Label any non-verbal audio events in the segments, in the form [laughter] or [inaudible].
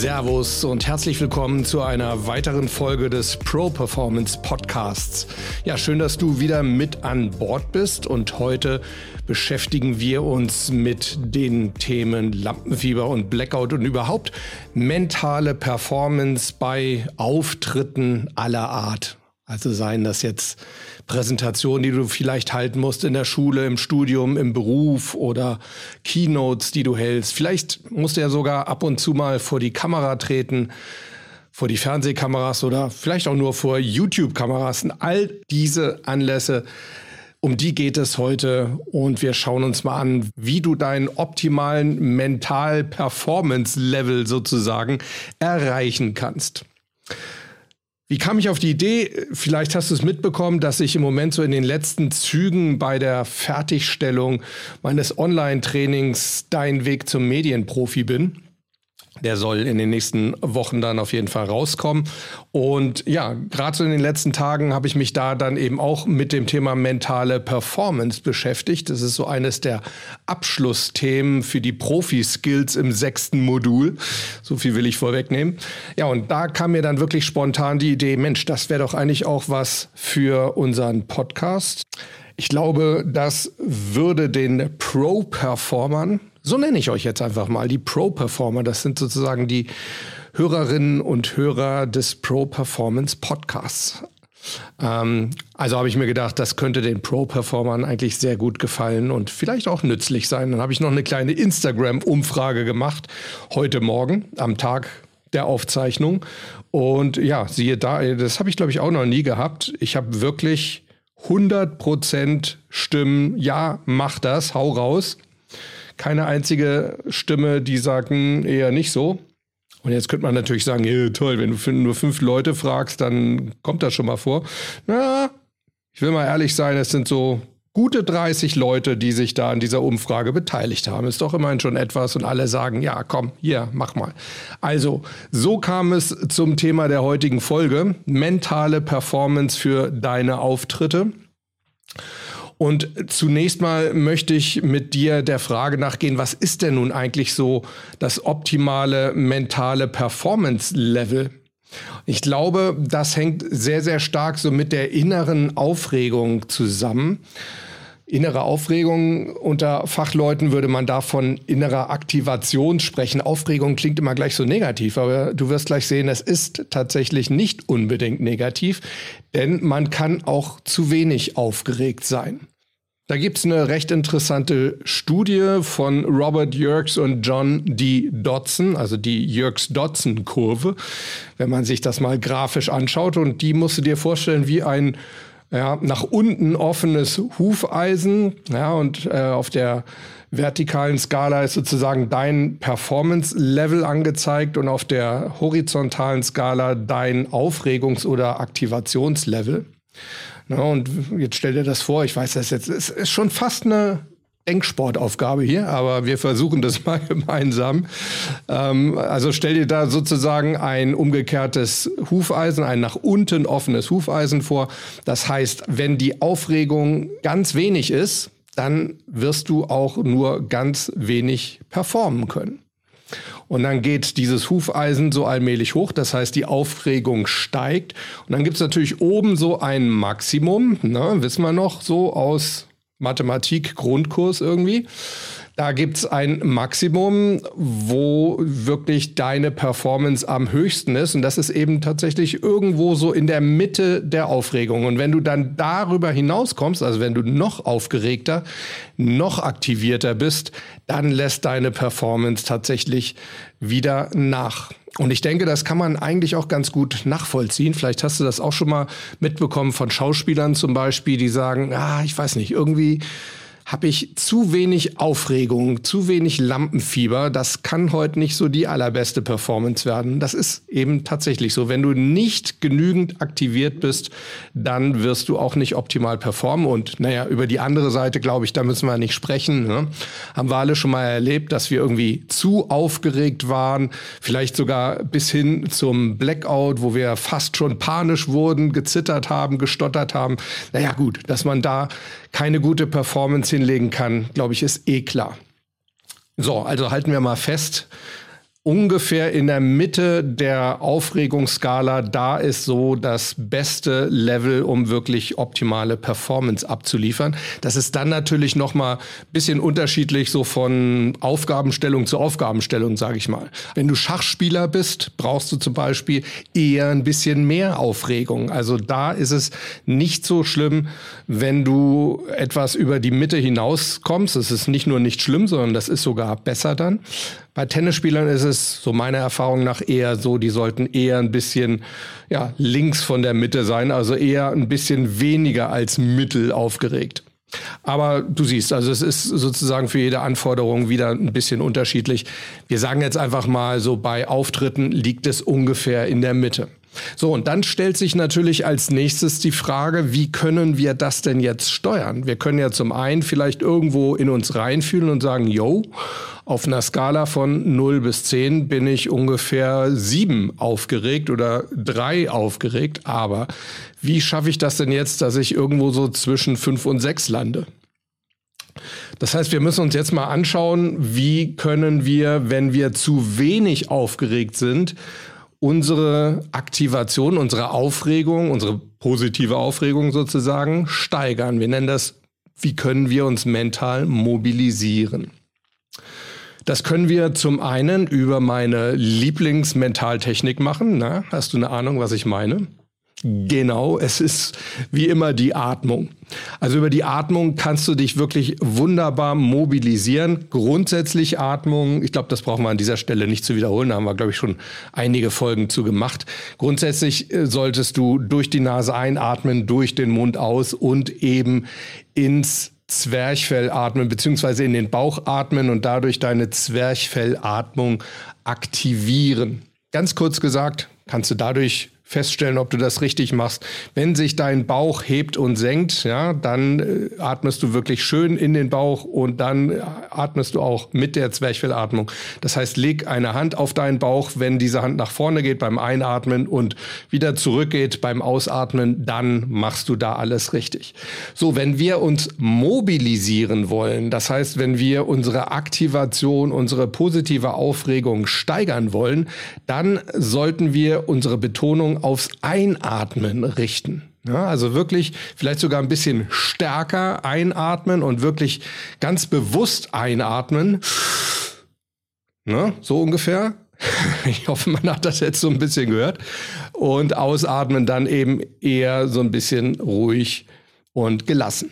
Servus und herzlich willkommen zu einer weiteren Folge des Pro Performance Podcasts. Ja, schön, dass du wieder mit an Bord bist und heute beschäftigen wir uns mit den Themen Lampenfieber und Blackout und überhaupt mentale Performance bei Auftritten aller Art. Also seien das jetzt Präsentationen, die du vielleicht halten musst in der Schule, im Studium, im Beruf oder Keynotes, die du hältst. Vielleicht musst du ja sogar ab und zu mal vor die Kamera treten, vor die Fernsehkameras oder vielleicht auch nur vor YouTube-Kameras. All diese Anlässe, um die geht es heute und wir schauen uns mal an, wie du deinen optimalen Mental-Performance-Level sozusagen erreichen kannst. Wie kam ich auf die Idee? Vielleicht hast du es mitbekommen, dass ich im Moment so in den letzten Zügen bei der Fertigstellung meines Online-Trainings Dein Weg zum Medienprofi bin. Der soll in den nächsten Wochen dann auf jeden Fall rauskommen. Und ja, gerade so in den letzten Tagen habe ich mich da dann eben auch mit dem Thema mentale Performance beschäftigt. Das ist so eines der Abschlussthemen für die Profi-Skills im sechsten Modul. So viel will ich vorwegnehmen. Ja, und da kam mir dann wirklich spontan die Idee, Mensch, das wäre doch eigentlich auch was für unseren Podcast. Ich glaube, das würde den Pro-Performern so nenne ich euch jetzt einfach mal, die Pro-Performer. Das sind sozusagen die Hörerinnen und Hörer des Pro-Performance Podcasts. Ähm, also habe ich mir gedacht, das könnte den Pro-Performern eigentlich sehr gut gefallen und vielleicht auch nützlich sein. Dann habe ich noch eine kleine Instagram-Umfrage gemacht, heute Morgen am Tag der Aufzeichnung. Und ja, siehe da, das habe ich glaube ich auch noch nie gehabt. Ich habe wirklich 100% Stimmen, ja, mach das, hau raus keine einzige Stimme, die sagen eher nicht so. Und jetzt könnte man natürlich sagen, ja, toll, wenn du nur fünf Leute fragst, dann kommt das schon mal vor. Na, ich will mal ehrlich sein, es sind so gute 30 Leute, die sich da an dieser Umfrage beteiligt haben. Ist doch immerhin schon etwas und alle sagen, ja, komm, hier, mach mal. Also, so kam es zum Thema der heutigen Folge, mentale Performance für deine Auftritte. Und zunächst mal möchte ich mit dir der Frage nachgehen, was ist denn nun eigentlich so das optimale mentale Performance-Level? Ich glaube, das hängt sehr, sehr stark so mit der inneren Aufregung zusammen. Innere Aufregung unter Fachleuten würde man da von innerer Aktivation sprechen. Aufregung klingt immer gleich so negativ, aber du wirst gleich sehen, es ist tatsächlich nicht unbedingt negativ, denn man kann auch zu wenig aufgeregt sein. Da gibt es eine recht interessante Studie von Robert Yerkes und John D. Dodson, also die Yerkes-Dodson-Kurve, wenn man sich das mal grafisch anschaut. Und die musst du dir vorstellen wie ein ja, nach unten offenes Hufeisen. Ja, und äh, auf der vertikalen Skala ist sozusagen dein Performance-Level angezeigt und auf der horizontalen Skala dein Aufregungs- oder Aktivationslevel. Ja, und jetzt stell dir das vor, ich weiß das jetzt, es ist schon fast eine Denksportaufgabe hier, aber wir versuchen das [laughs] mal gemeinsam. Ähm, also stell dir da sozusagen ein umgekehrtes Hufeisen, ein nach unten offenes Hufeisen vor. Das heißt, wenn die Aufregung ganz wenig ist, dann wirst du auch nur ganz wenig performen können. Und dann geht dieses Hufeisen so allmählich hoch, das heißt, die Aufregung steigt. Und dann gibt es natürlich oben so ein Maximum, ne, wissen wir noch, so aus Mathematik Grundkurs irgendwie. Da gibt es ein Maximum, wo wirklich deine Performance am höchsten ist. Und das ist eben tatsächlich irgendwo so in der Mitte der Aufregung. Und wenn du dann darüber hinauskommst, also wenn du noch aufgeregter, noch aktivierter bist, dann lässt deine Performance tatsächlich wieder nach. Und ich denke, das kann man eigentlich auch ganz gut nachvollziehen. Vielleicht hast du das auch schon mal mitbekommen von Schauspielern zum Beispiel, die sagen, ah, ich weiß nicht, irgendwie habe ich zu wenig Aufregung, zu wenig Lampenfieber. Das kann heute nicht so die allerbeste Performance werden. Das ist eben tatsächlich so. Wenn du nicht genügend aktiviert bist, dann wirst du auch nicht optimal performen. Und naja, über die andere Seite, glaube ich, da müssen wir nicht sprechen. Ne? Haben wir alle schon mal erlebt, dass wir irgendwie zu aufgeregt waren, vielleicht sogar bis hin zum Blackout, wo wir fast schon panisch wurden, gezittert haben, gestottert haben. Naja gut, dass man da keine gute Performance hinlegen kann, glaube ich, ist eh klar. So, also halten wir mal fest, ungefähr in der Mitte der Aufregungsskala, da ist so das beste Level, um wirklich optimale Performance abzuliefern. Das ist dann natürlich noch mal bisschen unterschiedlich so von Aufgabenstellung zu Aufgabenstellung, sage ich mal. Wenn du Schachspieler bist, brauchst du zum Beispiel eher ein bisschen mehr Aufregung. Also da ist es nicht so schlimm, wenn du etwas über die Mitte hinauskommst. Es ist nicht nur nicht schlimm, sondern das ist sogar besser dann. Bei Tennisspielern ist es, so meiner Erfahrung nach, eher so, die sollten eher ein bisschen ja, links von der Mitte sein, also eher ein bisschen weniger als mittel aufgeregt. Aber du siehst, also es ist sozusagen für jede Anforderung wieder ein bisschen unterschiedlich. Wir sagen jetzt einfach mal so, bei Auftritten liegt es ungefähr in der Mitte. So, und dann stellt sich natürlich als nächstes die Frage, wie können wir das denn jetzt steuern? Wir können ja zum einen vielleicht irgendwo in uns reinfühlen und sagen, yo, auf einer Skala von 0 bis 10 bin ich ungefähr 7 aufgeregt oder 3 aufgeregt. Aber wie schaffe ich das denn jetzt, dass ich irgendwo so zwischen 5 und 6 lande? Das heißt, wir müssen uns jetzt mal anschauen, wie können wir, wenn wir zu wenig aufgeregt sind, unsere Aktivation, unsere Aufregung, unsere positive Aufregung sozusagen steigern. Wir nennen das, wie können wir uns mental mobilisieren. Das können wir zum einen über meine Lieblingsmentaltechnik machen. Na, hast du eine Ahnung, was ich meine? Genau, es ist wie immer die Atmung. Also über die Atmung kannst du dich wirklich wunderbar mobilisieren. Grundsätzlich Atmung, ich glaube, das brauchen wir an dieser Stelle nicht zu wiederholen, da haben wir, glaube ich, schon einige Folgen zu gemacht. Grundsätzlich äh, solltest du durch die Nase einatmen, durch den Mund aus und eben ins Zwerchfell atmen, beziehungsweise in den Bauch atmen und dadurch deine Zwerchfellatmung aktivieren. Ganz kurz gesagt, kannst du dadurch feststellen, ob du das richtig machst. Wenn sich dein Bauch hebt und senkt, ja, dann äh, atmest du wirklich schön in den Bauch und dann äh, atmest du auch mit der Zwerchfellatmung. Das heißt, leg eine Hand auf deinen Bauch, wenn diese Hand nach vorne geht beim Einatmen und wieder zurückgeht beim Ausatmen, dann machst du da alles richtig. So, wenn wir uns mobilisieren wollen, das heißt, wenn wir unsere Aktivation, unsere positive Aufregung steigern wollen, dann sollten wir unsere Betonung aufs Einatmen richten. Ja, also wirklich vielleicht sogar ein bisschen stärker einatmen und wirklich ganz bewusst einatmen. Ne, so ungefähr. [laughs] Ich hoffe, man hat das jetzt so ein bisschen gehört. Und ausatmen dann eben eher so ein bisschen ruhig und gelassen.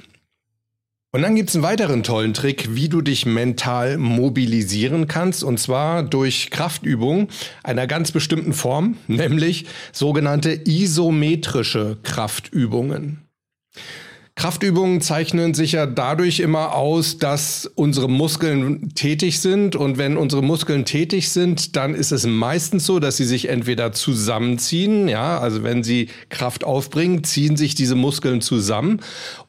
Und dann gibt es einen weiteren tollen Trick, wie du dich mental mobilisieren kannst, und zwar durch Kraftübungen einer ganz bestimmten Form, nämlich sogenannte isometrische Kraftübungen. Kraftübungen zeichnen sich ja dadurch immer aus, dass unsere Muskeln tätig sind. Und wenn unsere Muskeln tätig sind, dann ist es meistens so, dass sie sich entweder zusammenziehen, ja, also wenn sie Kraft aufbringen, ziehen sich diese Muskeln zusammen.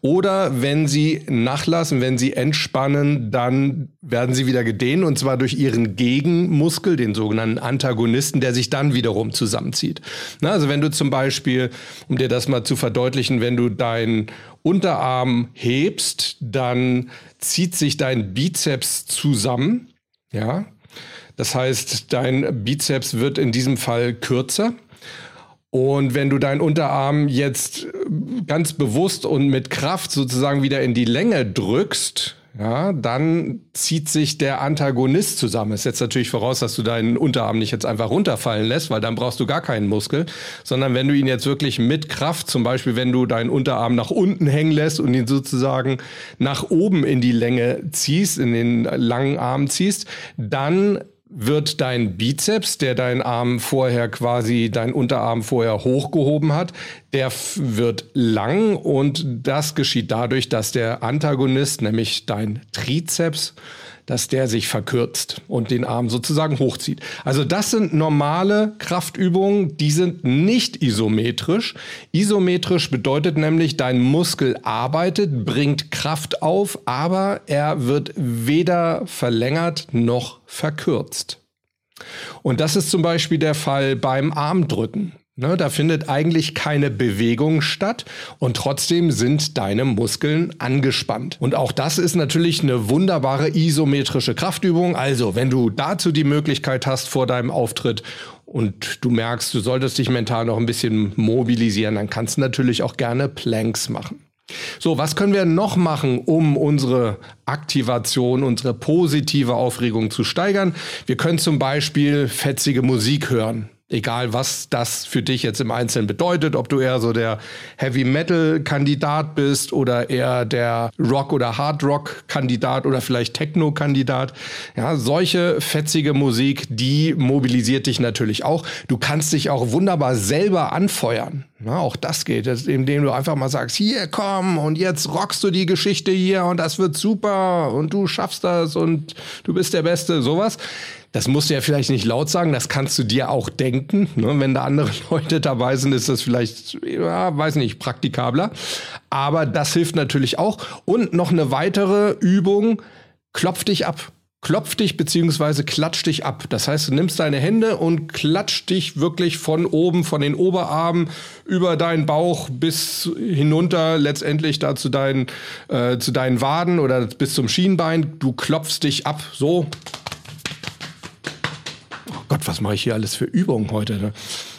Oder wenn sie nachlassen, wenn sie entspannen, dann werden sie wieder gedehnt und zwar durch ihren Gegenmuskel, den sogenannten Antagonisten, der sich dann wiederum zusammenzieht. Na, also wenn du zum Beispiel, um dir das mal zu verdeutlichen, wenn du dein Unterarm hebst, dann zieht sich dein Bizeps zusammen. Ja, das heißt, dein Bizeps wird in diesem Fall kürzer. Und wenn du deinen Unterarm jetzt ganz bewusst und mit Kraft sozusagen wieder in die Länge drückst, ja, dann zieht sich der Antagonist zusammen. Es setzt natürlich voraus, dass du deinen Unterarm nicht jetzt einfach runterfallen lässt, weil dann brauchst du gar keinen Muskel, sondern wenn du ihn jetzt wirklich mit Kraft, zum Beispiel wenn du deinen Unterarm nach unten hängen lässt und ihn sozusagen nach oben in die Länge ziehst, in den langen Arm ziehst, dann wird dein Bizeps, der deinen Arm vorher quasi, dein Unterarm vorher hochgehoben hat, der wird lang und das geschieht dadurch, dass der Antagonist, nämlich dein Trizeps, dass der sich verkürzt und den Arm sozusagen hochzieht. Also das sind normale Kraftübungen, die sind nicht isometrisch. Isometrisch bedeutet nämlich, dein Muskel arbeitet, bringt Kraft auf, aber er wird weder verlängert noch verkürzt. Und das ist zum Beispiel der Fall beim Armdrücken. Ne, da findet eigentlich keine Bewegung statt und trotzdem sind deine Muskeln angespannt. Und auch das ist natürlich eine wunderbare isometrische Kraftübung. Also, wenn du dazu die Möglichkeit hast vor deinem Auftritt und du merkst, du solltest dich mental noch ein bisschen mobilisieren, dann kannst du natürlich auch gerne Planks machen. So, was können wir noch machen, um unsere Aktivation, unsere positive Aufregung zu steigern? Wir können zum Beispiel fetzige Musik hören. Egal, was das für dich jetzt im Einzelnen bedeutet, ob du eher so der Heavy Metal Kandidat bist oder eher der Rock oder Hard Rock Kandidat oder vielleicht Techno Kandidat. Ja, solche fetzige Musik, die mobilisiert dich natürlich auch. Du kannst dich auch wunderbar selber anfeuern. Ja, auch das geht, indem du einfach mal sagst, hier komm und jetzt rockst du die Geschichte hier und das wird super und du schaffst das und du bist der Beste, sowas. Das musst du ja vielleicht nicht laut sagen, das kannst du dir auch denken. Ne? Wenn da andere [laughs] Leute dabei sind, ist das vielleicht, ja, weiß nicht, praktikabler. Aber das hilft natürlich auch. Und noch eine weitere Übung, klopf dich ab. Klopf dich beziehungsweise klatsch dich ab. Das heißt, du nimmst deine Hände und klatsch dich wirklich von oben, von den Oberarmen über deinen Bauch bis hinunter, letztendlich da zu deinen, äh, zu deinen Waden oder bis zum Schienbein. Du klopfst dich ab, so Gott, was mache ich hier alles für Übungen heute? Ne?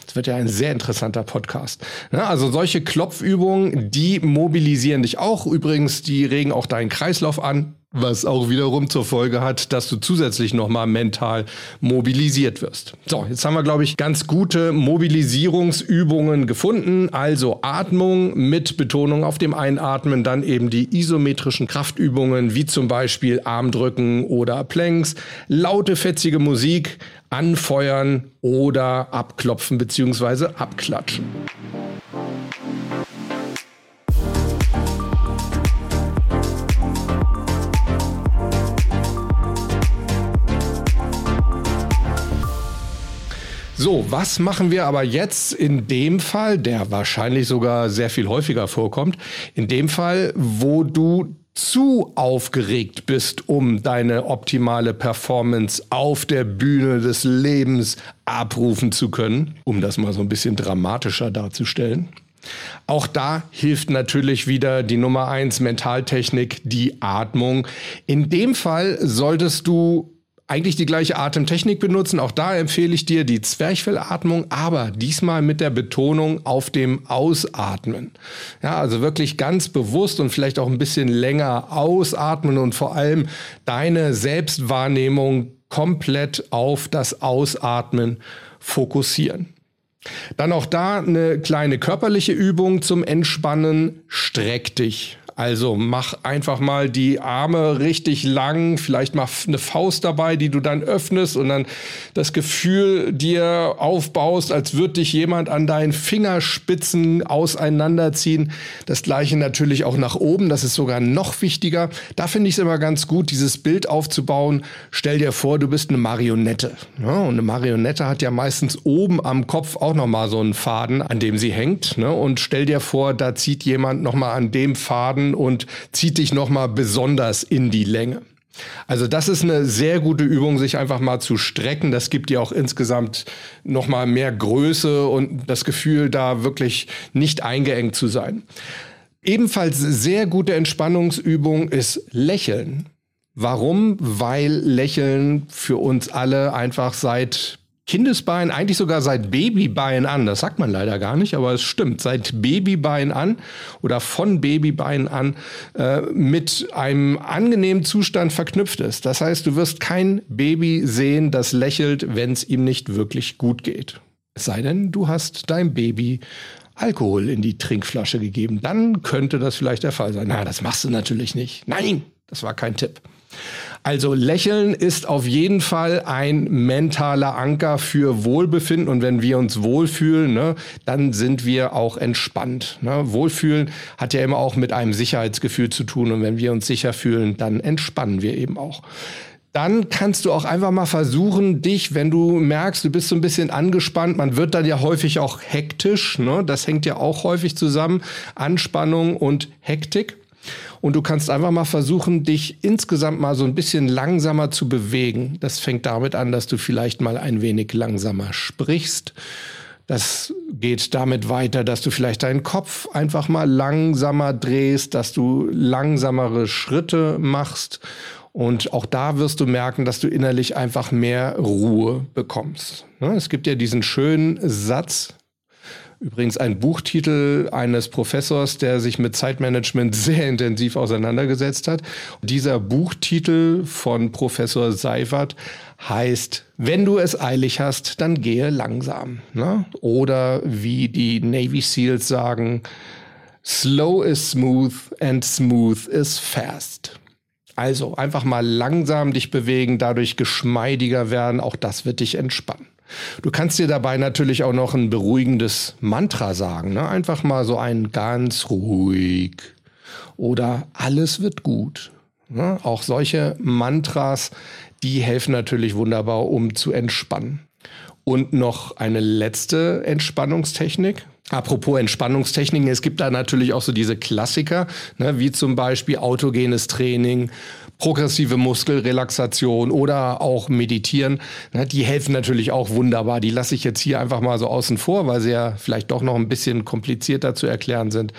Das wird ja ein sehr interessanter Podcast. Ne? Also solche Klopfübungen, die mobilisieren dich auch. Übrigens, die regen auch deinen Kreislauf an was auch wiederum zur Folge hat, dass du zusätzlich nochmal mental mobilisiert wirst. So, jetzt haben wir, glaube ich, ganz gute Mobilisierungsübungen gefunden. Also Atmung mit Betonung auf dem Einatmen, dann eben die isometrischen Kraftübungen, wie zum Beispiel Armdrücken oder Planks, laute, fetzige Musik, anfeuern oder abklopfen bzw. abklatschen. So, was machen wir aber jetzt in dem Fall, der wahrscheinlich sogar sehr viel häufiger vorkommt, in dem Fall, wo du zu aufgeregt bist, um deine optimale Performance auf der Bühne des Lebens abrufen zu können, um das mal so ein bisschen dramatischer darzustellen. Auch da hilft natürlich wieder die Nummer eins Mentaltechnik, die Atmung. In dem Fall solltest du eigentlich die gleiche Atemtechnik benutzen. Auch da empfehle ich dir die Zwerchfellatmung, aber diesmal mit der Betonung auf dem Ausatmen. Ja, also wirklich ganz bewusst und vielleicht auch ein bisschen länger ausatmen und vor allem deine Selbstwahrnehmung komplett auf das Ausatmen fokussieren. Dann auch da eine kleine körperliche Übung zum Entspannen. Streck dich. Also mach einfach mal die Arme richtig lang, vielleicht mach eine Faust dabei, die du dann öffnest und dann das Gefühl dir aufbaust, als würde dich jemand an deinen Fingerspitzen auseinanderziehen. Das gleiche natürlich auch nach oben, das ist sogar noch wichtiger. Da finde ich es immer ganz gut, dieses Bild aufzubauen. Stell dir vor, du bist eine Marionette. Ja, und eine Marionette hat ja meistens oben am Kopf auch nochmal so einen Faden, an dem sie hängt. Ne? Und stell dir vor, da zieht jemand nochmal an dem Faden und zieht dich nochmal besonders in die Länge. Also das ist eine sehr gute Übung, sich einfach mal zu strecken. Das gibt dir auch insgesamt nochmal mehr Größe und das Gefühl, da wirklich nicht eingeengt zu sein. Ebenfalls sehr gute Entspannungsübung ist Lächeln. Warum? Weil Lächeln für uns alle einfach seit Kindesbein, eigentlich sogar seit Babybein an, das sagt man leider gar nicht, aber es stimmt, seit Babybein an oder von Babybein an äh, mit einem angenehmen Zustand verknüpft ist. Das heißt, du wirst kein Baby sehen, das lächelt, wenn es ihm nicht wirklich gut geht. Es sei denn, du hast deinem Baby Alkohol in die Trinkflasche gegeben. Dann könnte das vielleicht der Fall sein. Na, das machst du natürlich nicht. Nein, das war kein Tipp. Also Lächeln ist auf jeden Fall ein mentaler Anker für Wohlbefinden und wenn wir uns wohlfühlen, ne, dann sind wir auch entspannt. Ne? Wohlfühlen hat ja immer auch mit einem Sicherheitsgefühl zu tun und wenn wir uns sicher fühlen, dann entspannen wir eben auch dann kannst du auch einfach mal versuchen, dich, wenn du merkst, du bist so ein bisschen angespannt, man wird dann ja häufig auch hektisch, ne? das hängt ja auch häufig zusammen, Anspannung und Hektik. Und du kannst einfach mal versuchen, dich insgesamt mal so ein bisschen langsamer zu bewegen. Das fängt damit an, dass du vielleicht mal ein wenig langsamer sprichst. Das geht damit weiter, dass du vielleicht deinen Kopf einfach mal langsamer drehst, dass du langsamere Schritte machst. Und auch da wirst du merken, dass du innerlich einfach mehr Ruhe bekommst. Ne, es gibt ja diesen schönen Satz, Übrigens ein Buchtitel eines Professors, der sich mit Zeitmanagement [laughs] sehr intensiv auseinandergesetzt hat. Dieser Buchtitel von Professor Seifert heißt, wenn du es eilig hast, dann gehe langsam. Ne? Oder wie die Navy SEALs sagen, slow is smooth and smooth is fast. Also einfach mal langsam dich bewegen, dadurch geschmeidiger werden, auch das wird dich entspannen. Du kannst dir dabei natürlich auch noch ein beruhigendes Mantra sagen. Ne? Einfach mal so ein ganz ruhig oder alles wird gut. Ne? Auch solche Mantras, die helfen natürlich wunderbar, um zu entspannen. Und noch eine letzte Entspannungstechnik. Apropos Entspannungstechniken, es gibt da natürlich auch so diese Klassiker, ne, wie zum Beispiel autogenes Training, progressive Muskelrelaxation oder auch Meditieren. Ne, die helfen natürlich auch wunderbar. Die lasse ich jetzt hier einfach mal so außen vor, weil sie ja vielleicht doch noch ein bisschen komplizierter zu erklären sind.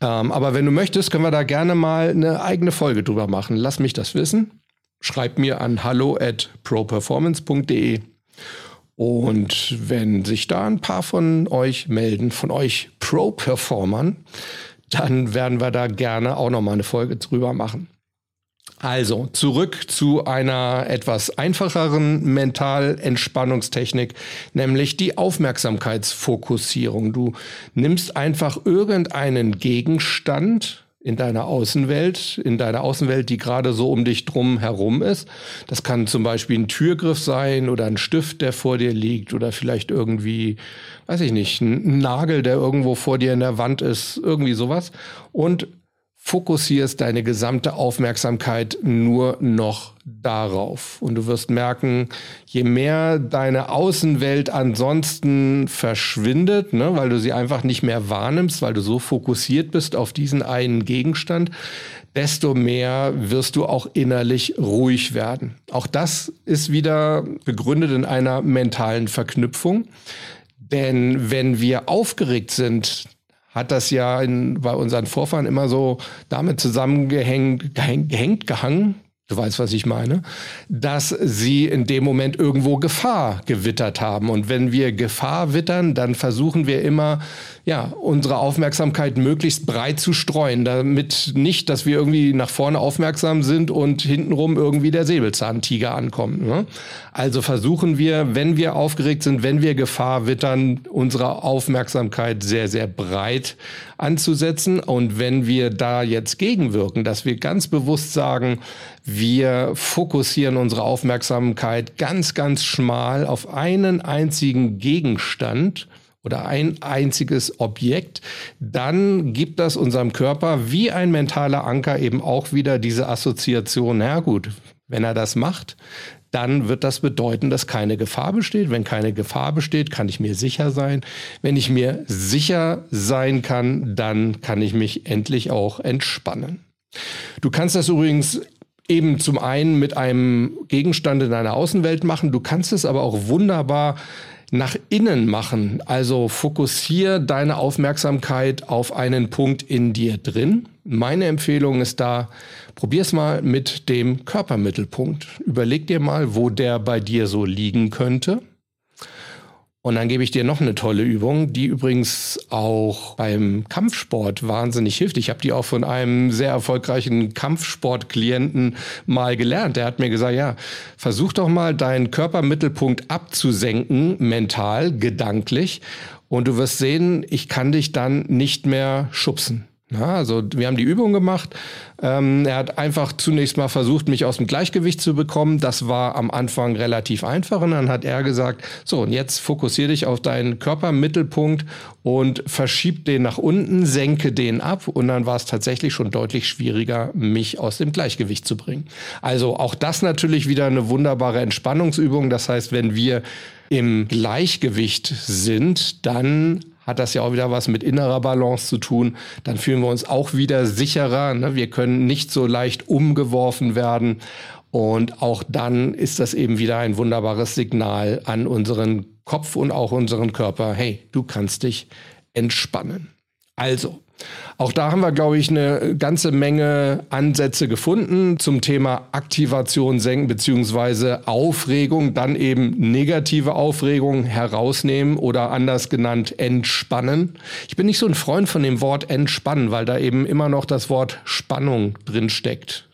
Ähm, aber wenn du möchtest, können wir da gerne mal eine eigene Folge drüber machen. Lass mich das wissen. Schreib mir an hallo at properformance.de und wenn sich da ein paar von euch melden, von euch Pro-Performern, dann werden wir da gerne auch nochmal eine Folge drüber machen. Also zurück zu einer etwas einfacheren Mental-Entspannungstechnik, nämlich die Aufmerksamkeitsfokussierung. Du nimmst einfach irgendeinen Gegenstand, in deiner Außenwelt, in deiner Außenwelt, die gerade so um dich drum herum ist. Das kann zum Beispiel ein Türgriff sein oder ein Stift, der vor dir liegt oder vielleicht irgendwie, weiß ich nicht, ein Nagel, der irgendwo vor dir in der Wand ist, irgendwie sowas. Und fokussierst deine gesamte Aufmerksamkeit nur noch darauf. Und du wirst merken, je mehr deine Außenwelt ansonsten verschwindet, ne, weil du sie einfach nicht mehr wahrnimmst, weil du so fokussiert bist auf diesen einen Gegenstand, desto mehr wirst du auch innerlich ruhig werden. Auch das ist wieder begründet in einer mentalen Verknüpfung. Denn wenn wir aufgeregt sind, hat das ja in, bei unseren Vorfahren immer so damit zusammengehängt, gehängt, gehangen, du weißt, was ich meine, dass sie in dem Moment irgendwo Gefahr gewittert haben. Und wenn wir Gefahr wittern, dann versuchen wir immer, ja, unsere Aufmerksamkeit möglichst breit zu streuen, damit nicht, dass wir irgendwie nach vorne aufmerksam sind und hintenrum irgendwie der Säbelzahntiger ankommt. Ne? Also versuchen wir, wenn wir aufgeregt sind, wenn wir Gefahr wittern, unsere Aufmerksamkeit sehr, sehr breit anzusetzen. Und wenn wir da jetzt gegenwirken, dass wir ganz bewusst sagen, wir fokussieren unsere Aufmerksamkeit ganz, ganz schmal auf einen einzigen Gegenstand, oder ein einziges Objekt, dann gibt das unserem Körper wie ein mentaler Anker eben auch wieder diese Assoziation, na gut, wenn er das macht, dann wird das bedeuten, dass keine Gefahr besteht. Wenn keine Gefahr besteht, kann ich mir sicher sein. Wenn ich mir sicher sein kann, dann kann ich mich endlich auch entspannen. Du kannst das übrigens eben zum einen mit einem Gegenstand in deiner Außenwelt machen. Du kannst es aber auch wunderbar nach innen machen. Also fokussiere deine Aufmerksamkeit auf einen Punkt in dir drin. Meine Empfehlung ist da, probier's mal mit dem Körpermittelpunkt. Überleg dir mal, wo der bei dir so liegen könnte. Und dann gebe ich dir noch eine tolle Übung, die übrigens auch beim Kampfsport wahnsinnig hilft. Ich habe die auch von einem sehr erfolgreichen Kampfsportklienten mal gelernt. Der hat mir gesagt, ja, versuch doch mal deinen Körpermittelpunkt abzusenken, mental, gedanklich. Und du wirst sehen, ich kann dich dann nicht mehr schubsen. Ja, also wir haben die Übung gemacht. Ähm, er hat einfach zunächst mal versucht, mich aus dem Gleichgewicht zu bekommen. Das war am Anfang relativ einfach. Und dann hat er gesagt, so, und jetzt fokussiere dich auf deinen Körpermittelpunkt und verschieb den nach unten, senke den ab. Und dann war es tatsächlich schon deutlich schwieriger, mich aus dem Gleichgewicht zu bringen. Also auch das natürlich wieder eine wunderbare Entspannungsübung. Das heißt, wenn wir im Gleichgewicht sind, dann hat das ja auch wieder was mit innerer Balance zu tun. Dann fühlen wir uns auch wieder sicherer. Ne? Wir können nicht so leicht umgeworfen werden. Und auch dann ist das eben wieder ein wunderbares Signal an unseren Kopf und auch unseren Körper. Hey, du kannst dich entspannen. Also, auch da haben wir, glaube ich, eine ganze Menge Ansätze gefunden zum Thema Aktivation senken beziehungsweise Aufregung, dann eben negative Aufregung herausnehmen oder anders genannt entspannen. Ich bin nicht so ein Freund von dem Wort entspannen, weil da eben immer noch das Wort Spannung drin steckt.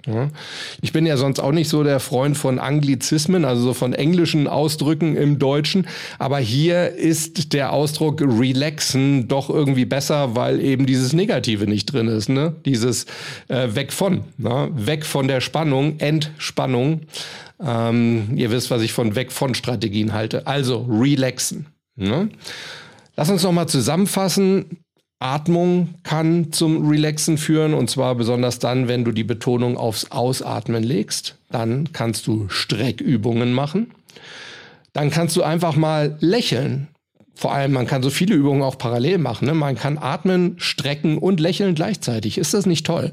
Ich bin ja sonst auch nicht so der Freund von Anglizismen, also so von englischen Ausdrücken im Deutschen. Aber hier ist der Ausdruck relaxen doch irgendwie besser, weil eben dieses Negative nicht drin ist. Ne? Dieses äh, weg von, ne? weg von der Spannung, Entspannung. Ähm, ihr wisst, was ich von weg von Strategien halte. Also relaxen. Ne? Lass uns noch mal zusammenfassen. Atmung kann zum Relaxen führen und zwar besonders dann, wenn du die Betonung aufs Ausatmen legst. Dann kannst du Streckübungen machen. Dann kannst du einfach mal lächeln. Vor allem, man kann so viele Übungen auch parallel machen. Ne? Man kann atmen, strecken und lächeln gleichzeitig. Ist das nicht toll?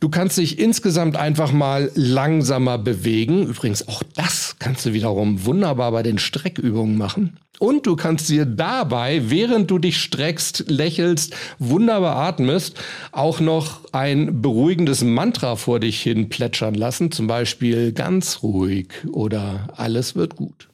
Du kannst dich insgesamt einfach mal langsamer bewegen. Übrigens, auch das kannst du wiederum wunderbar bei den Streckübungen machen. Und du kannst dir dabei, während du dich streckst, lächelst, wunderbar atmest, auch noch ein beruhigendes Mantra vor dich hin plätschern lassen. Zum Beispiel ganz ruhig oder alles wird gut.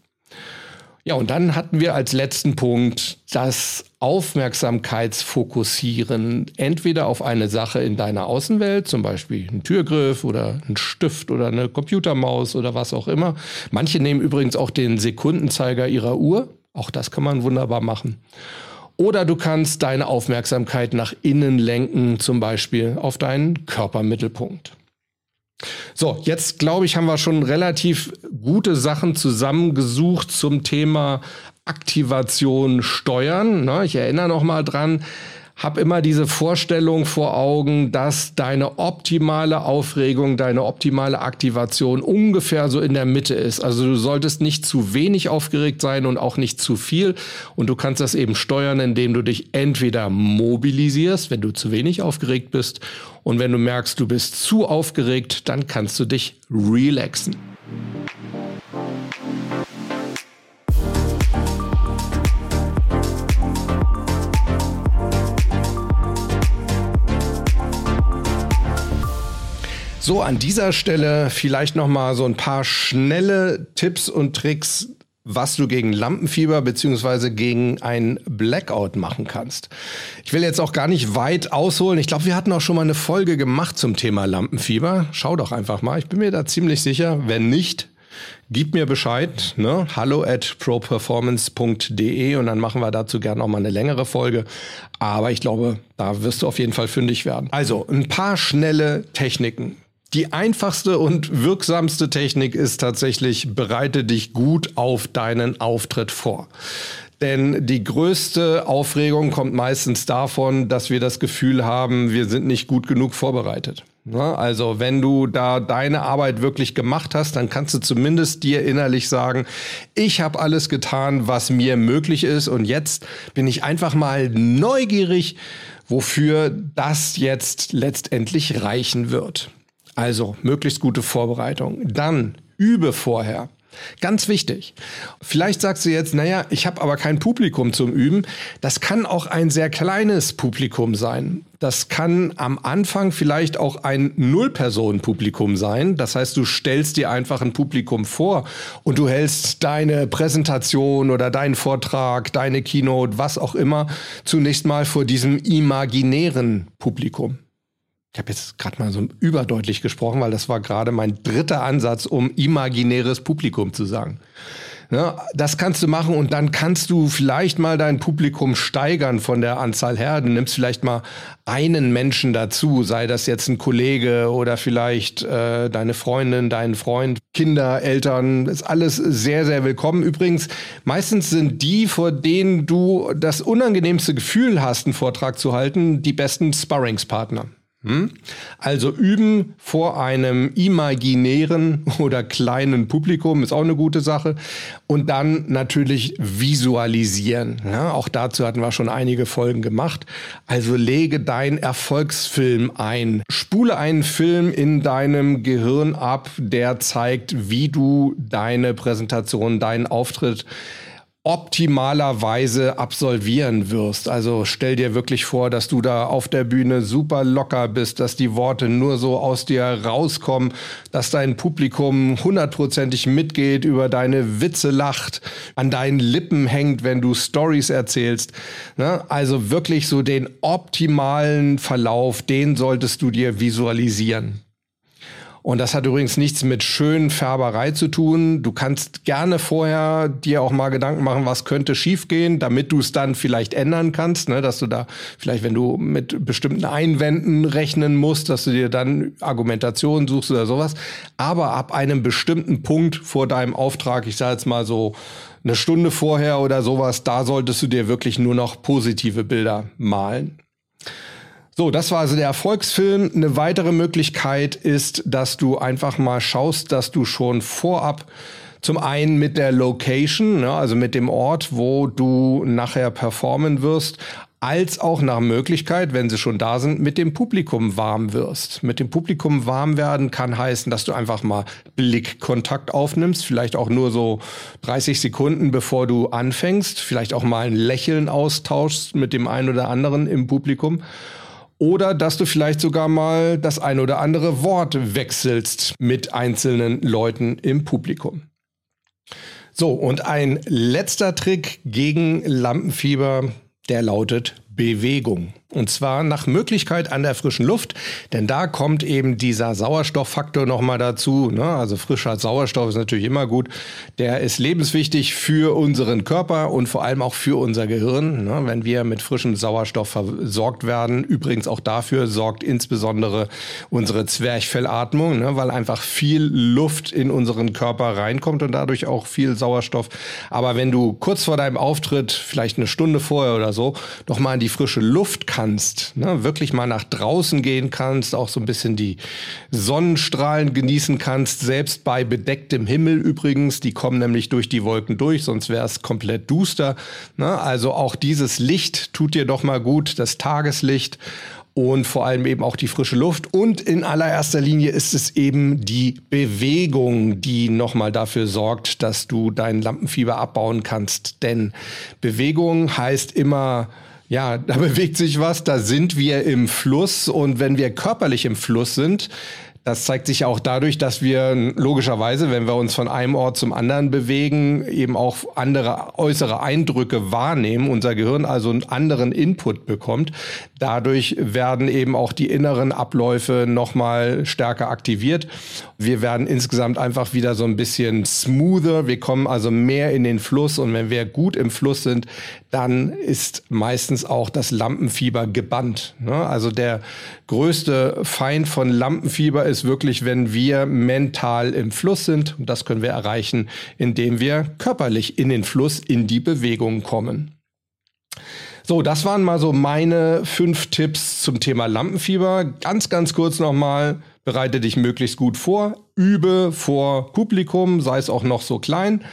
Ja, und dann hatten wir als letzten Punkt das Aufmerksamkeitsfokussieren, entweder auf eine Sache in deiner Außenwelt, zum Beispiel ein Türgriff oder ein Stift oder eine Computermaus oder was auch immer. Manche nehmen übrigens auch den Sekundenzeiger ihrer Uhr. Auch das kann man wunderbar machen. Oder du kannst deine Aufmerksamkeit nach innen lenken, zum Beispiel auf deinen Körpermittelpunkt. So, jetzt glaube ich, haben wir schon relativ gute Sachen zusammengesucht zum Thema Aktivation steuern. Ne? Ich erinnere noch mal dran, hab immer diese Vorstellung vor Augen, dass deine optimale Aufregung, deine optimale Aktivation ungefähr so in der Mitte ist. Also du solltest nicht zu wenig aufgeregt sein und auch nicht zu viel. Und du kannst das eben steuern, indem du dich entweder mobilisierst, wenn du zu wenig aufgeregt bist. Und wenn du merkst, du bist zu aufgeregt, dann kannst du dich relaxen. So, an dieser Stelle vielleicht noch mal so ein paar schnelle Tipps und Tricks, was du gegen Lampenfieber beziehungsweise gegen ein Blackout machen kannst. Ich will jetzt auch gar nicht weit ausholen. Ich glaube, wir hatten auch schon mal eine Folge gemacht zum Thema Lampenfieber. Schau doch einfach mal. Ich bin mir da ziemlich sicher. Wenn nicht, gib mir Bescheid. Ne? Hallo at properformance.de und dann machen wir dazu gerne auch mal eine längere Folge. Aber ich glaube, da wirst du auf jeden Fall fündig werden. Also ein paar schnelle Techniken die einfachste und wirksamste Technik ist tatsächlich, bereite dich gut auf deinen Auftritt vor. Denn die größte Aufregung kommt meistens davon, dass wir das Gefühl haben, wir sind nicht gut genug vorbereitet. Also wenn du da deine Arbeit wirklich gemacht hast, dann kannst du zumindest dir innerlich sagen, ich habe alles getan, was mir möglich ist und jetzt bin ich einfach mal neugierig, wofür das jetzt letztendlich reichen wird. Also möglichst gute Vorbereitung. Dann übe vorher. Ganz wichtig. Vielleicht sagst du jetzt, naja, ich habe aber kein Publikum zum Üben. Das kann auch ein sehr kleines Publikum sein. Das kann am Anfang vielleicht auch ein Null-Personen-Publikum sein. Das heißt, du stellst dir einfach ein Publikum vor und du hältst deine Präsentation oder deinen Vortrag, deine Keynote, was auch immer, zunächst mal vor diesem imaginären Publikum ich habe jetzt gerade mal so überdeutlich gesprochen, weil das war gerade mein dritter Ansatz, um imaginäres Publikum zu sagen. Ja, das kannst du machen und dann kannst du vielleicht mal dein Publikum steigern von der Anzahl her. Du nimmst vielleicht mal einen Menschen dazu, sei das jetzt ein Kollege oder vielleicht äh, deine Freundin, dein Freund, Kinder, Eltern, ist alles sehr, sehr willkommen. Übrigens, meistens sind die, vor denen du das unangenehmste Gefühl hast, einen Vortrag zu halten, die besten Sparringspartner. Hm? Also üben vor einem imaginären [laughs] oder kleinen Publikum ist auch eine gute Sache. Und dann natürlich visualisieren. Ja, auch dazu hatten wir schon einige Folgen gemacht. Also lege deinen Erfolgsfilm ein. Spule einen Film in deinem Gehirn ab, der zeigt, wie du deine Präsentation, deinen Auftritt optimalerweise absolvieren wirst. Also stell dir wirklich vor, dass du da auf der Bühne super locker bist, dass die Worte nur so aus dir rauskommen, dass dein Publikum hundertprozentig mitgeht, über deine Witze lacht, an deinen Lippen hängt, wenn du Stories erzählst. Ne? Also wirklich so den optimalen Verlauf, den solltest du dir visualisieren. Und das hat übrigens nichts mit schön Färberei zu tun. Du kannst gerne vorher dir auch mal Gedanken machen, was könnte schiefgehen, damit du es dann vielleicht ändern kannst, ne? dass du da vielleicht, wenn du mit bestimmten Einwänden rechnen musst, dass du dir dann Argumentation suchst oder sowas. Aber ab einem bestimmten Punkt vor deinem Auftrag, ich sage jetzt mal so eine Stunde vorher oder sowas, da solltest du dir wirklich nur noch positive Bilder malen. So, das war also der Erfolgsfilm. Eine weitere Möglichkeit ist, dass du einfach mal schaust, dass du schon vorab zum einen mit der Location, ne, also mit dem Ort, wo du nachher performen wirst, als auch nach Möglichkeit, wenn sie schon da sind, mit dem Publikum warm wirst. Mit dem Publikum warm werden kann heißen, dass du einfach mal Blickkontakt aufnimmst, vielleicht auch nur so 30 Sekunden, bevor du anfängst, vielleicht auch mal ein Lächeln austauschst mit dem einen oder anderen im Publikum oder dass du vielleicht sogar mal das ein oder andere Wort wechselst mit einzelnen Leuten im Publikum. So, und ein letzter Trick gegen Lampenfieber, der lautet Bewegung. Und zwar nach Möglichkeit an der frischen Luft, denn da kommt eben dieser Sauerstofffaktor nochmal dazu. Ne? Also frischer Sauerstoff ist natürlich immer gut. Der ist lebenswichtig für unseren Körper und vor allem auch für unser Gehirn. Ne? Wenn wir mit frischem Sauerstoff versorgt werden, übrigens auch dafür sorgt insbesondere unsere Zwerchfellatmung, ne? weil einfach viel Luft in unseren Körper reinkommt und dadurch auch viel Sauerstoff. Aber wenn du kurz vor deinem Auftritt, vielleicht eine Stunde vorher oder so, noch mal in die frische Luft kannst, ne, wirklich mal nach draußen gehen kannst, auch so ein bisschen die Sonnenstrahlen genießen kannst, selbst bei bedecktem Himmel übrigens, die kommen nämlich durch die Wolken durch, sonst wäre es komplett duster. Ne? Also auch dieses Licht tut dir doch mal gut, das Tageslicht und vor allem eben auch die frische Luft. Und in allererster Linie ist es eben die Bewegung, die nochmal dafür sorgt, dass du dein Lampenfieber abbauen kannst. Denn Bewegung heißt immer ja, da [laughs] bewegt sich was, da sind wir im Fluss und wenn wir körperlich im Fluss sind, das zeigt sich auch dadurch, dass wir logischerweise, wenn wir uns von einem Ort zum anderen bewegen, eben auch andere äußere Eindrücke wahrnehmen, unser Gehirn also einen anderen Input bekommt. Dadurch werden eben auch die inneren Abläufe nochmal stärker aktiviert. Wir werden insgesamt einfach wieder so ein bisschen smoother. Wir kommen also mehr in den Fluss und wenn wir gut im Fluss sind, dann ist meistens auch das Lampenfieber gebannt. Ne? Also der größte Feind von Lampenfieber ist wirklich, wenn wir mental im Fluss sind. Und das können wir erreichen, indem wir körperlich in den Fluss, in die Bewegung kommen. So, das waren mal so meine fünf Tipps zum Thema Lampenfieber. Ganz, ganz kurz nochmal. Bereite dich möglichst gut vor. Übe vor Publikum, sei es auch noch so klein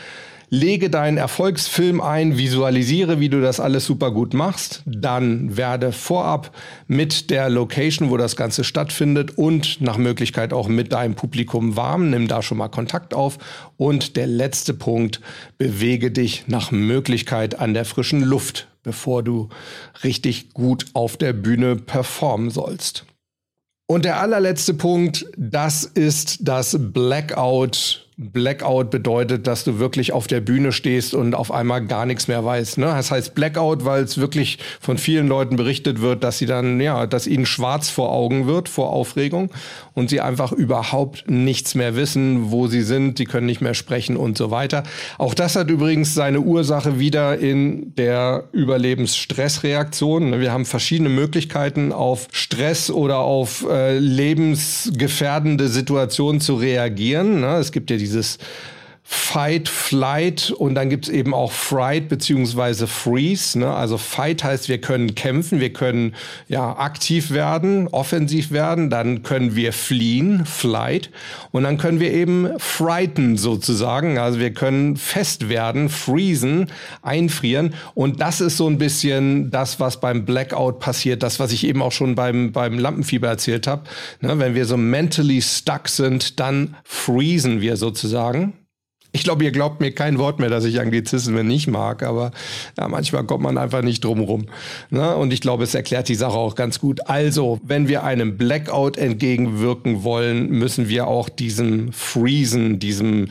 lege deinen Erfolgsfilm ein, visualisiere, wie du das alles super gut machst, dann werde vorab mit der Location, wo das Ganze stattfindet und nach Möglichkeit auch mit deinem Publikum warm, nimm da schon mal Kontakt auf und der letzte Punkt, bewege dich nach Möglichkeit an der frischen Luft, bevor du richtig gut auf der Bühne performen sollst. Und der allerletzte Punkt, das ist das Blackout Blackout bedeutet, dass du wirklich auf der Bühne stehst und auf einmal gar nichts mehr weißt. Ne? Das heißt Blackout, weil es wirklich von vielen Leuten berichtet wird, dass sie dann, ja, dass ihnen schwarz vor Augen wird vor Aufregung und sie einfach überhaupt nichts mehr wissen, wo sie sind, sie können nicht mehr sprechen und so weiter. Auch das hat übrigens seine Ursache wieder in der Überlebensstressreaktion. Wir haben verschiedene Möglichkeiten, auf Stress oder auf äh, lebensgefährdende Situationen zu reagieren. Ne? Es gibt ja dieses Fight, Flight und dann gibt es eben auch Fright beziehungsweise Freeze. Ne? Also Fight heißt, wir können kämpfen, wir können ja aktiv werden, offensiv werden, dann können wir fliehen, Flight und dann können wir eben frighten sozusagen. Also wir können fest werden, freezen, einfrieren und das ist so ein bisschen das, was beim Blackout passiert, das, was ich eben auch schon beim, beim Lampenfieber erzählt habe. Ne? Wenn wir so mentally stuck sind, dann freezen wir sozusagen. Ich glaube, ihr glaubt mir kein Wort mehr, dass ich Anglizismen nicht mag, aber ja, manchmal kommt man einfach nicht drum rum. Ne? Und ich glaube, es erklärt die Sache auch ganz gut. Also, wenn wir einem Blackout entgegenwirken wollen, müssen wir auch diesem Freezen, diesem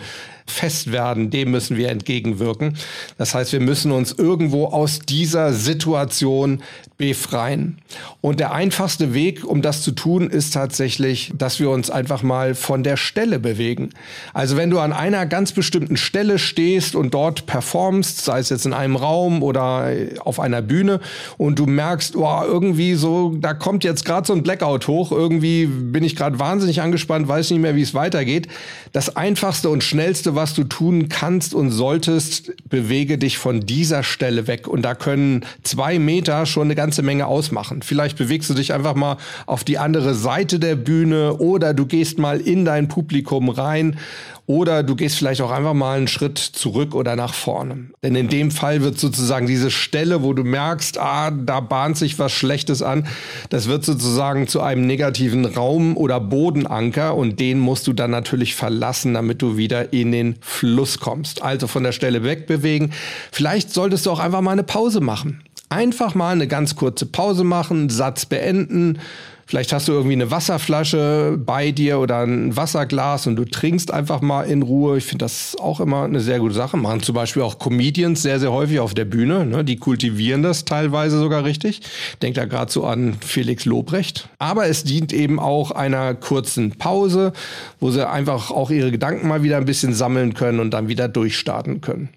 Festwerden, dem müssen wir entgegenwirken. Das heißt, wir müssen uns irgendwo aus dieser Situation befreien. Und der einfachste Weg, um das zu tun, ist tatsächlich, dass wir uns einfach mal von der Stelle bewegen. Also wenn du an einer ganz bestimmten Stelle stehst und dort performst, sei es jetzt in einem Raum oder auf einer Bühne und du merkst, oh, irgendwie so, da kommt jetzt gerade so ein Blackout hoch, irgendwie bin ich gerade wahnsinnig angespannt, weiß nicht mehr, wie es weitergeht. Das einfachste und schnellste, was du tun kannst und solltest, bewege dich von dieser Stelle weg. Und da können zwei Meter schon eine ganze Menge ausmachen. Vielleicht bewegst du dich einfach mal auf die andere Seite der Bühne oder du gehst mal in dein Publikum rein oder du gehst vielleicht auch einfach mal einen Schritt zurück oder nach vorne. Denn in dem Fall wird sozusagen diese Stelle, wo du merkst, ah, da bahnt sich was Schlechtes an, das wird sozusagen zu einem negativen Raum oder Bodenanker und den musst du dann natürlich verlassen, damit du wieder in den Fluss kommst. Also von der Stelle wegbewegen. Vielleicht solltest du auch einfach mal eine Pause machen. Einfach mal eine ganz kurze Pause machen, Satz beenden, Vielleicht hast du irgendwie eine Wasserflasche bei dir oder ein Wasserglas und du trinkst einfach mal in Ruhe. Ich finde das auch immer eine sehr gute Sache. Machen zum Beispiel auch Comedians sehr, sehr häufig auf der Bühne. Ne? Die kultivieren das teilweise sogar richtig. Denkt da gerade so an Felix Lobrecht. Aber es dient eben auch einer kurzen Pause, wo sie einfach auch ihre Gedanken mal wieder ein bisschen sammeln können und dann wieder durchstarten können.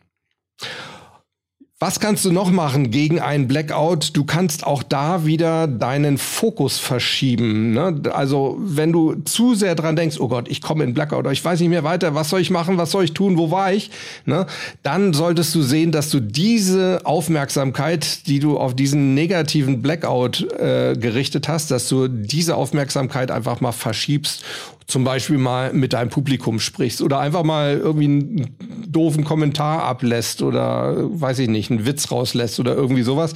Was kannst du noch machen gegen einen Blackout? Du kannst auch da wieder deinen Fokus verschieben. Ne? Also wenn du zu sehr dran denkst, oh Gott, ich komme in Blackout ich weiß nicht mehr weiter, was soll ich machen, was soll ich tun, wo war ich? Ne? Dann solltest du sehen, dass du diese Aufmerksamkeit, die du auf diesen negativen Blackout äh, gerichtet hast, dass du diese Aufmerksamkeit einfach mal verschiebst zum Beispiel mal mit deinem Publikum sprichst oder einfach mal irgendwie einen doofen Kommentar ablässt oder weiß ich nicht, einen Witz rauslässt oder irgendwie sowas.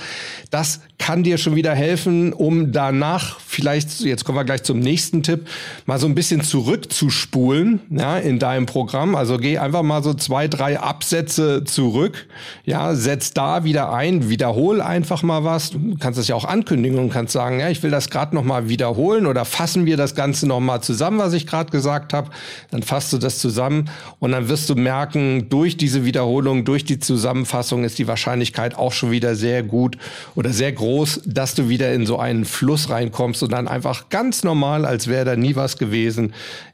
Das kann dir schon wieder helfen, um danach vielleicht, jetzt kommen wir gleich zum nächsten Tipp, mal so ein bisschen zurückzuspulen, ja, in deinem Programm. Also geh einfach mal so zwei, drei Absätze zurück, ja, setz da wieder ein, wiederhol einfach mal was. Du kannst das ja auch ankündigen und kannst sagen, ja, ich will das gerade noch mal wiederholen oder fassen wir das Ganze noch mal zusammen, was ich gerade gesagt habe. Dann fasst du das zusammen und dann wirst du merken, durch diese Wiederholung, durch die Zusammenfassung ist die Wahrscheinlichkeit auch schon wieder sehr gut oder sehr groß, dass du wieder in so einen Fluss reinkommst und dann einfach ganz normal, als wäre da nie was gewesen,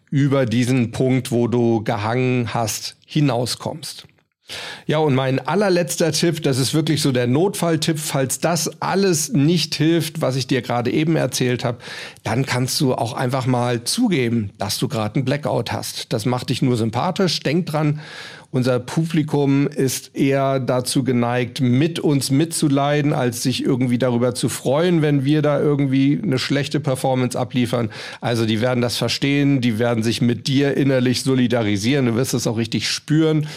über diesen Punkt, wo du gehangen hast, hinauskommst. Ja, und mein allerletzter Tipp, das ist wirklich so der Notfalltipp, falls das alles nicht hilft, was ich dir gerade eben erzählt habe, dann kannst du auch einfach mal zugeben, dass du gerade einen Blackout hast. Das macht dich nur sympathisch. Denk dran, unser Publikum ist eher dazu geneigt, mit uns mitzuleiden, als sich irgendwie darüber zu freuen, wenn wir da irgendwie eine schlechte Performance abliefern. Also die werden das verstehen, die werden sich mit dir innerlich solidarisieren, du wirst es auch richtig spüren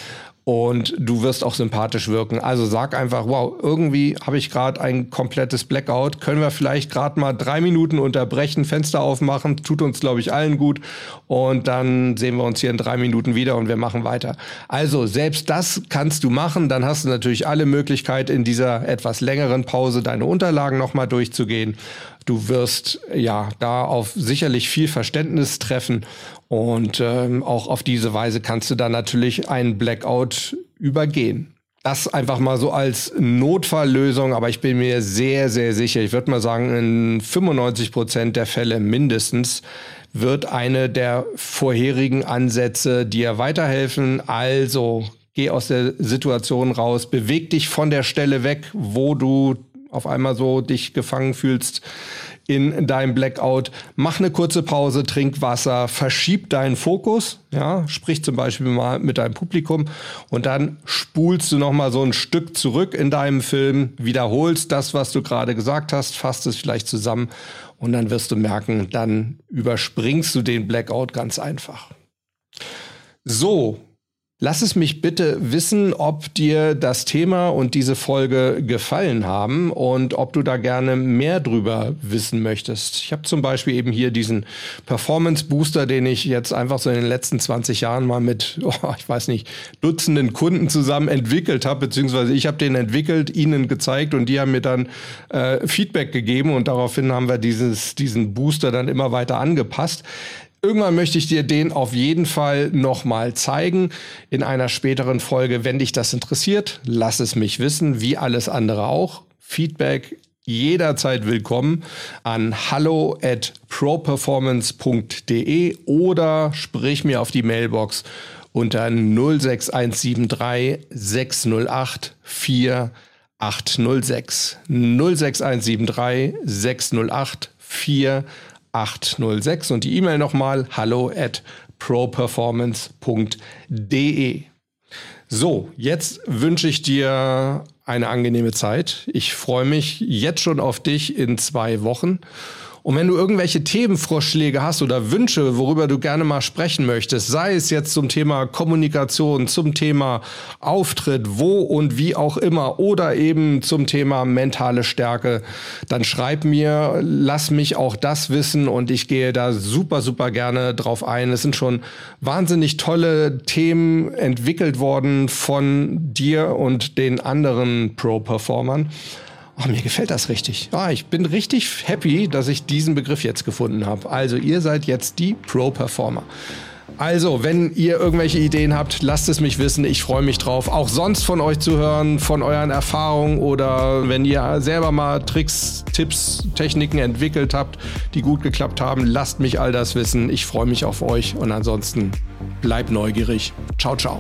und du wirst auch sympathisch wirken. Also sag einfach, wow, irgendwie habe ich gerade ein komplettes Blackout. Können wir vielleicht gerade mal drei Minuten unterbrechen, Fenster aufmachen, tut uns, glaube ich, allen gut. Und dann sehen wir uns hier in drei Minuten wieder und wir machen weiter. Also selbst das kannst du machen. Dann hast du natürlich alle Möglichkeit, in dieser etwas längeren Pause deine Unterlagen nochmal durchzugehen. Du wirst ja da auf sicherlich viel Verständnis treffen Und ähm, auch auf diese Weise kannst du dann natürlich einen Blackout übergehen. Das einfach mal so als Notfalllösung, aber ich bin mir sehr, sehr sicher, ich würde mal sagen, in 95 Prozent der Fälle mindestens wird eine der vorherigen Ansätze dir weiterhelfen. Also geh aus der Situation raus, beweg dich von der Stelle weg, wo du auf einmal so dich gefangen fühlst in deinem Blackout. Mach eine kurze Pause, trink Wasser, verschieb deinen Fokus, ja, sprich zum Beispiel mal mit deinem Publikum und dann spulst du noch mal so ein Stück zurück in deinem Film, wiederholst das, was du gerade gesagt hast, fasst es vielleicht zusammen und dann wirst du merken, dann überspringst du den Blackout ganz einfach. So, Lass es mich bitte wissen, ob dir das Thema und diese Folge gefallen haben und ob du da gerne mehr drüber wissen möchtest. Ich habe zum Beispiel eben hier diesen Performance Booster, den ich jetzt einfach so in den letzten 20 Jahren mal mit, [laughs] oh, ich weiß nicht, Dutzenden Kunden zusammen entwickelt habe, beziehungsweise ich habe den entwickelt, ihnen gezeigt und die haben mir dann äh, Feedback gegeben und daraufhin haben wir dieses, diesen Booster dann immer weiter angepasst. Irgendwann möchte ich dir den auf jeden Fall nochmal zeigen in einer späteren Folge. Wenn dich das interessiert, lass es mich wissen, wie alles andere auch. Feedback jederzeit willkommen an hallo at properformance.de oder sprich mir auf die Mailbox unter 06173 608 4806. 06173 608 4806. 806 und die E-Mail nochmal hallo at properformance.de. So, jetzt wünsche ich dir eine angenehme Zeit. Ich freue mich jetzt schon auf dich in zwei Wochen und wenn du irgendwelche Themenvorschläge hast oder Wünsche, worüber du gerne mal sprechen möchtest, sei es jetzt zum Thema Kommunikation, zum Thema Auftritt, wo und wie auch immer, oder eben zum Thema mentale Stärke, dann schreib mir, lass mich auch das wissen und ich gehe da super, super gerne drauf ein. Es sind schon wahnsinnig tolle Themen entwickelt worden von dir und den anderen Pro-Performern. Oh, mir gefällt das richtig. Oh, ich bin richtig happy, dass ich diesen Begriff jetzt gefunden habe. Also ihr seid jetzt die Pro-Performer. Also, wenn ihr irgendwelche Ideen habt, lasst es mich wissen. Ich freue mich drauf. Auch sonst von euch zu hören, von euren Erfahrungen oder wenn ihr selber mal Tricks, Tipps, Techniken entwickelt habt, die gut geklappt haben, lasst mich all das wissen. Ich freue mich auf euch und ansonsten bleibt neugierig. Ciao, ciao.